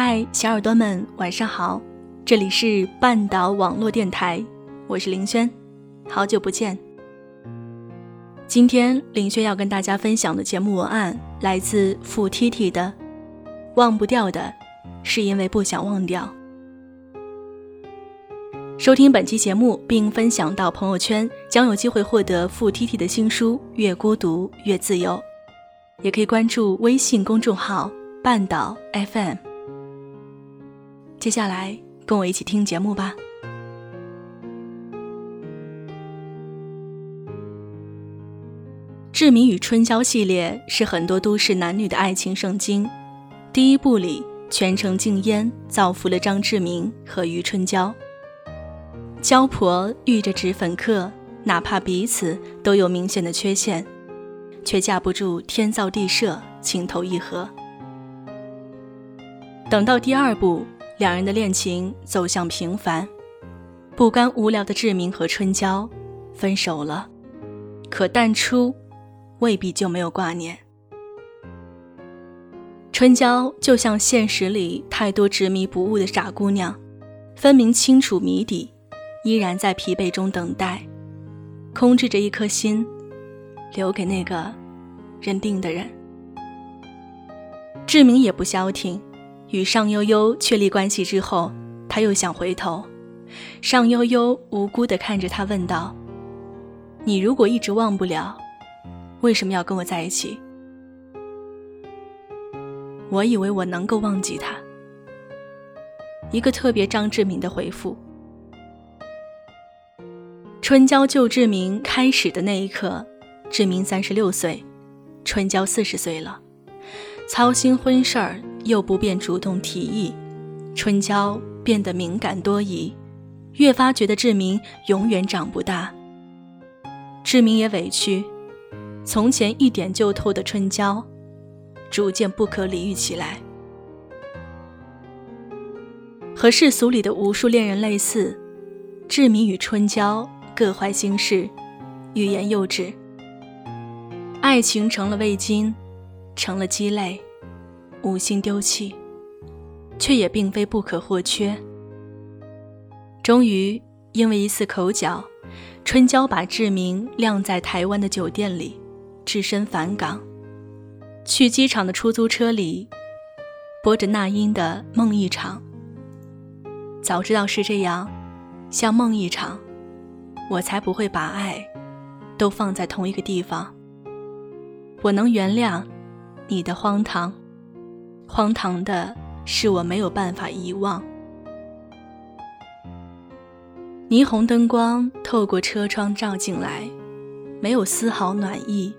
嗨，小耳朵们，晚上好！这里是半岛网络电台，我是林轩，好久不见。今天林轩要跟大家分享的节目文案来自付 T T 的《忘不掉的，是因为不想忘掉》。收听本期节目并分享到朋友圈，将有机会获得付 T T 的新书《越孤独越自由》，也可以关注微信公众号“半岛 FM”。接下来，跟我一起听节目吧。《志明与春娇》系列是很多都市男女的爱情圣经。第一部里，全程禁烟，造福了张志明和余春娇。娇婆遇着脂粉客，哪怕彼此都有明显的缺陷，却架不住天造地设，情投意合。等到第二部。两人的恋情走向平凡，不甘无聊的志明和春娇分手了，可淡出未必就没有挂念。春娇就像现实里太多执迷不悟的傻姑娘，分明清楚谜底，依然在疲惫中等待，空置着一颗心，留给那个认定的人。志明也不消停。与尚悠悠确立关系之后，他又想回头。尚悠悠无辜地看着他，问道：“你如果一直忘不了，为什么要跟我在一起？”我以为我能够忘记他。一个特别张志明的回复。春娇救志明开始的那一刻，志明三十六岁，春娇四十岁了，操心婚事儿。又不便主动提议，春娇变得敏感多疑，越发觉得志明永远长不大。志明也委屈，从前一点就透的春娇，逐渐不可理喻起来。和世俗里的无数恋人类似，志明与春娇各怀心事，欲言又止，爱情成了味精，成了鸡肋。无心丢弃，却也并非不可或缺。终于，因为一次口角，春娇把志明晾在台湾的酒店里，只身返港。去机场的出租车里，播着那英的《梦一场》。早知道是这样，像梦一场，我才不会把爱都放在同一个地方。我能原谅你的荒唐。荒唐的是，我没有办法遗忘。霓虹灯光透过车窗照进来，没有丝毫暖意。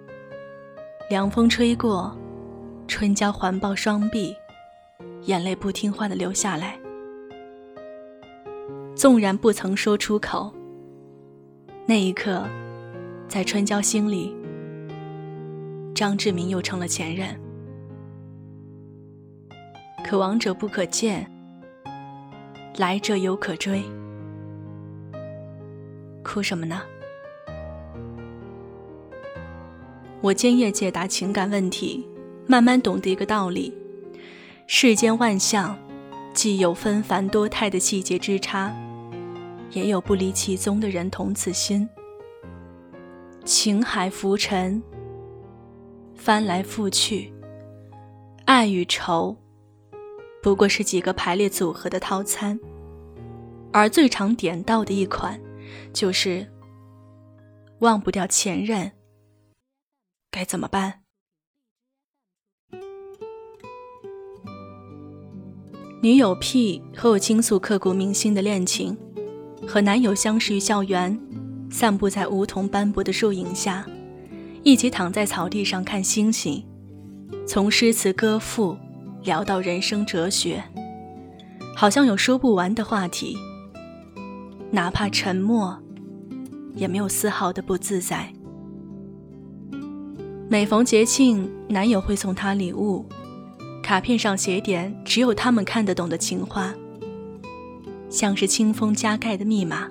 凉风吹过，春娇环抱双臂，眼泪不听话的流下来。纵然不曾说出口，那一刻，在春娇心里，张志明又成了前任。可往者不可见，来者犹可追。哭什么呢？我今夜解答情感问题，慢慢懂得一个道理：世间万象，既有纷繁多态的细节之差，也有不离其宗的人同此心。情海浮沉，翻来覆去，爱与愁。不过是几个排列组合的套餐，而最常点到的一款，就是忘不掉前任，该怎么办？女友 P 和我倾诉刻骨铭心的恋情，和男友相识于校园，散步在梧桐斑驳的树影下，一起躺在草地上看星星，从诗词歌赋。聊到人生哲学，好像有说不完的话题。哪怕沉默，也没有丝毫的不自在。每逢节庆，男友会送她礼物，卡片上写点只有他们看得懂的情话，像是清风加盖的密码。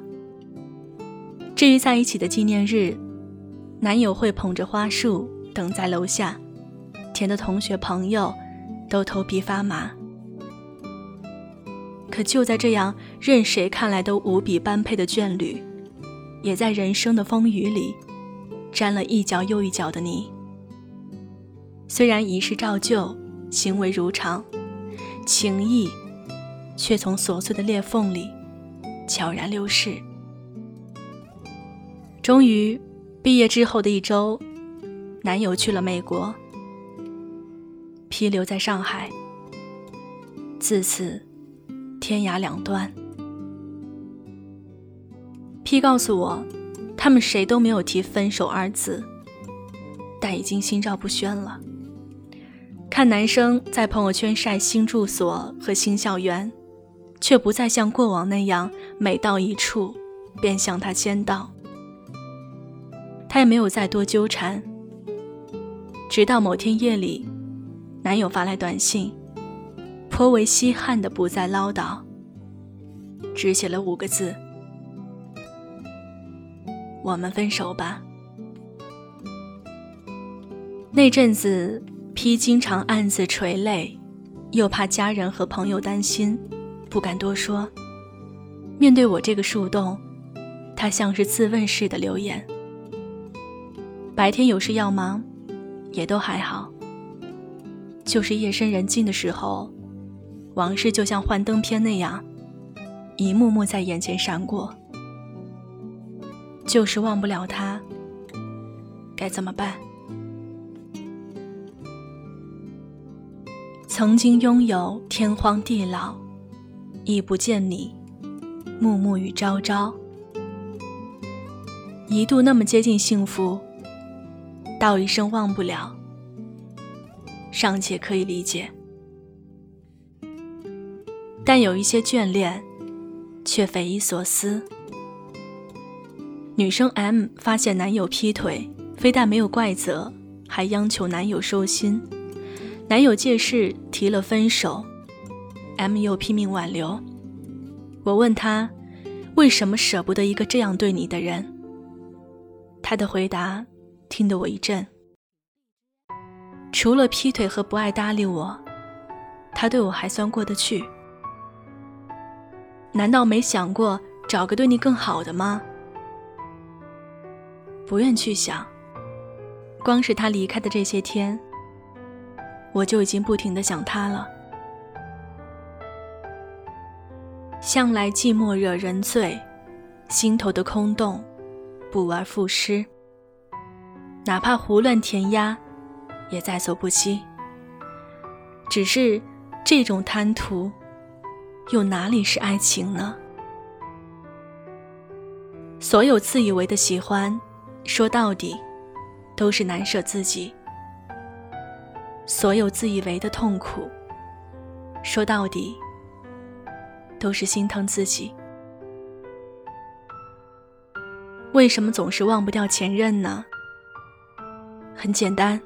至于在一起的纪念日，男友会捧着花束等在楼下，甜的同学朋友。都头皮发麻。可就在这样任谁看来都无比般配的眷侣，也在人生的风雨里沾了一脚又一脚的泥。虽然仪式照旧，行为如常，情谊却从琐碎的裂缝里悄然流逝。终于，毕业之后的一周，男友去了美国，P 留在上海。自此。天涯两端。P 告诉我，他们谁都没有提分手二字，但已经心照不宣了。看男生在朋友圈晒新住所和新校园，却不再像过往那样每到一处便向他先到。他也没有再多纠缠，直到某天夜里，男友发来短信。颇为稀罕的不再唠叨，只写了五个字：“我们分手吧。”那阵子，P 经常暗自垂泪，又怕家人和朋友担心，不敢多说。面对我这个树洞，他像是自问似的留言。白天有事要忙，也都还好，就是夜深人静的时候。往事就像幻灯片那样，一幕幕在眼前闪过。就是忘不了他，该怎么办？曾经拥有天荒地老，亦不见你，暮暮与朝朝。一度那么接近幸福，道一声忘不了，尚且可以理解。但有一些眷恋，却匪夷所思。女生 M 发现男友劈腿，非但没有怪责，还央求男友收心。男友借势提了分手，M 又拼命挽留。我问他，为什么舍不得一个这样对你的人？他的回答听得我一震。除了劈腿和不爱搭理我，他对我还算过得去。难道没想过找个对你更好的吗？不愿去想。光是他离开的这些天，我就已经不停的想他了。向来寂寞惹人醉，心头的空洞，不而复失。哪怕胡乱填鸭，也在所不惜。只是这种贪图。又哪里是爱情呢？所有自以为的喜欢，说到底，都是难舍自己；所有自以为的痛苦，说到底，都是心疼自己。为什么总是忘不掉前任呢？很简单，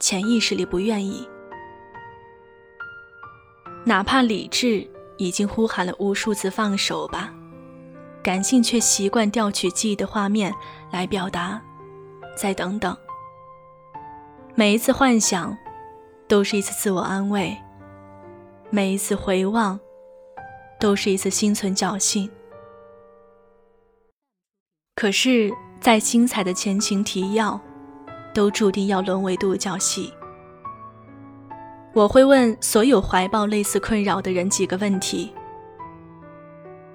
潜意识里不愿意。哪怕理智已经呼喊了无数次放手吧，感性却习惯调取记忆的画面来表达。再等等，每一次幻想，都是一次自我安慰；每一次回望，都是一次心存侥幸。可是再精彩的前情提要，都注定要沦为独角戏。我会问所有怀抱类似困扰的人几个问题：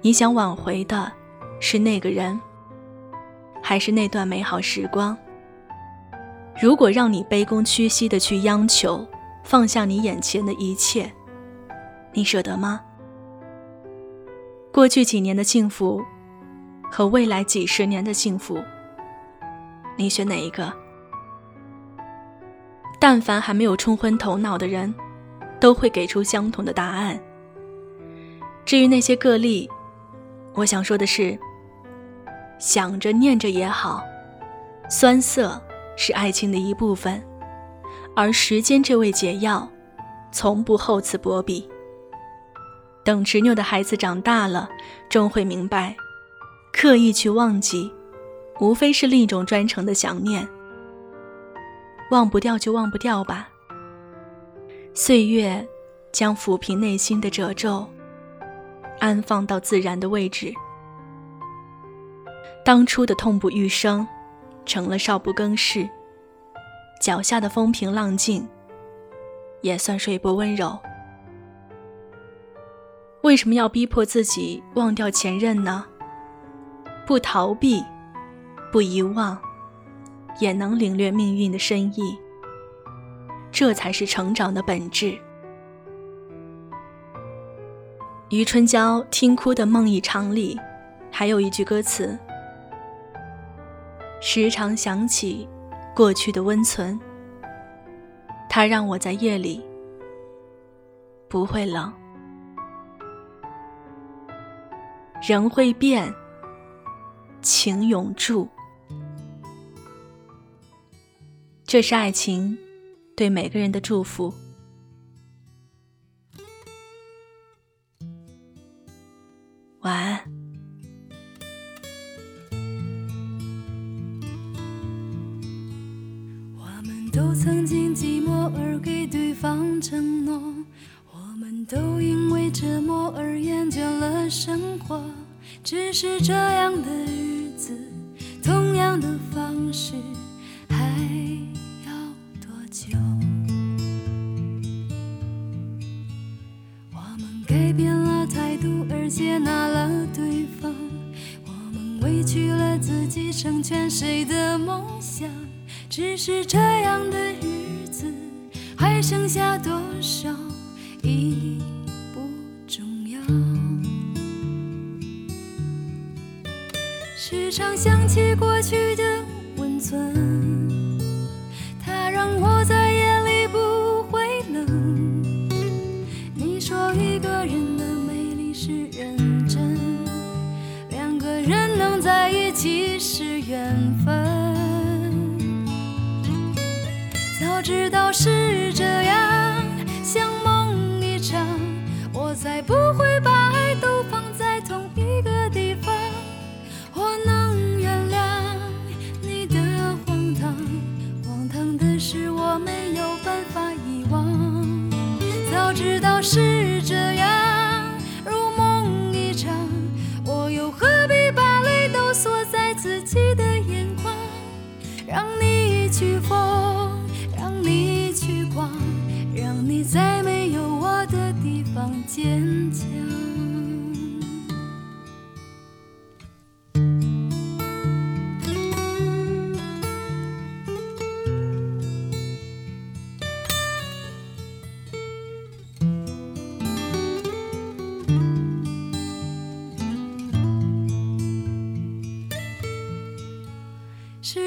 你想挽回的是那个人，还是那段美好时光？如果让你卑躬屈膝的去央求放下你眼前的一切，你舍得吗？过去几年的幸福和未来几十年的幸福，你选哪一个？但凡还没有冲昏头脑的人，都会给出相同的答案。至于那些个例，我想说的是：想着念着也好，酸涩是爱情的一部分，而时间这味解药，从不厚此薄彼。等执拗的孩子长大了，终会明白，刻意去忘记，无非是另一种专程的想念。忘不掉就忘不掉吧。岁月将抚平内心的褶皱，安放到自然的位置。当初的痛不欲生，成了少不更事。脚下的风平浪静，也算水波温柔。为什么要逼迫自己忘掉前任呢？不逃避，不遗忘，也能领略命运的深意。这才是成长的本质。余春娇《听哭的梦一场》里，还有一句歌词：“时常想起过去的温存，它让我在夜里不会冷。人会变，情永驻。这是爱情对每个人的祝福。”晚安。我们都曾经寂寞而给对方承诺，我们都因为折磨而厌倦了生活。只是这样的日子，同样的方式，还成全谁的梦想？只是这样的日子，还剩下多少已不重要。时常想起过去的温存，它让我在缘分。早知道是这样，像梦一场，我才不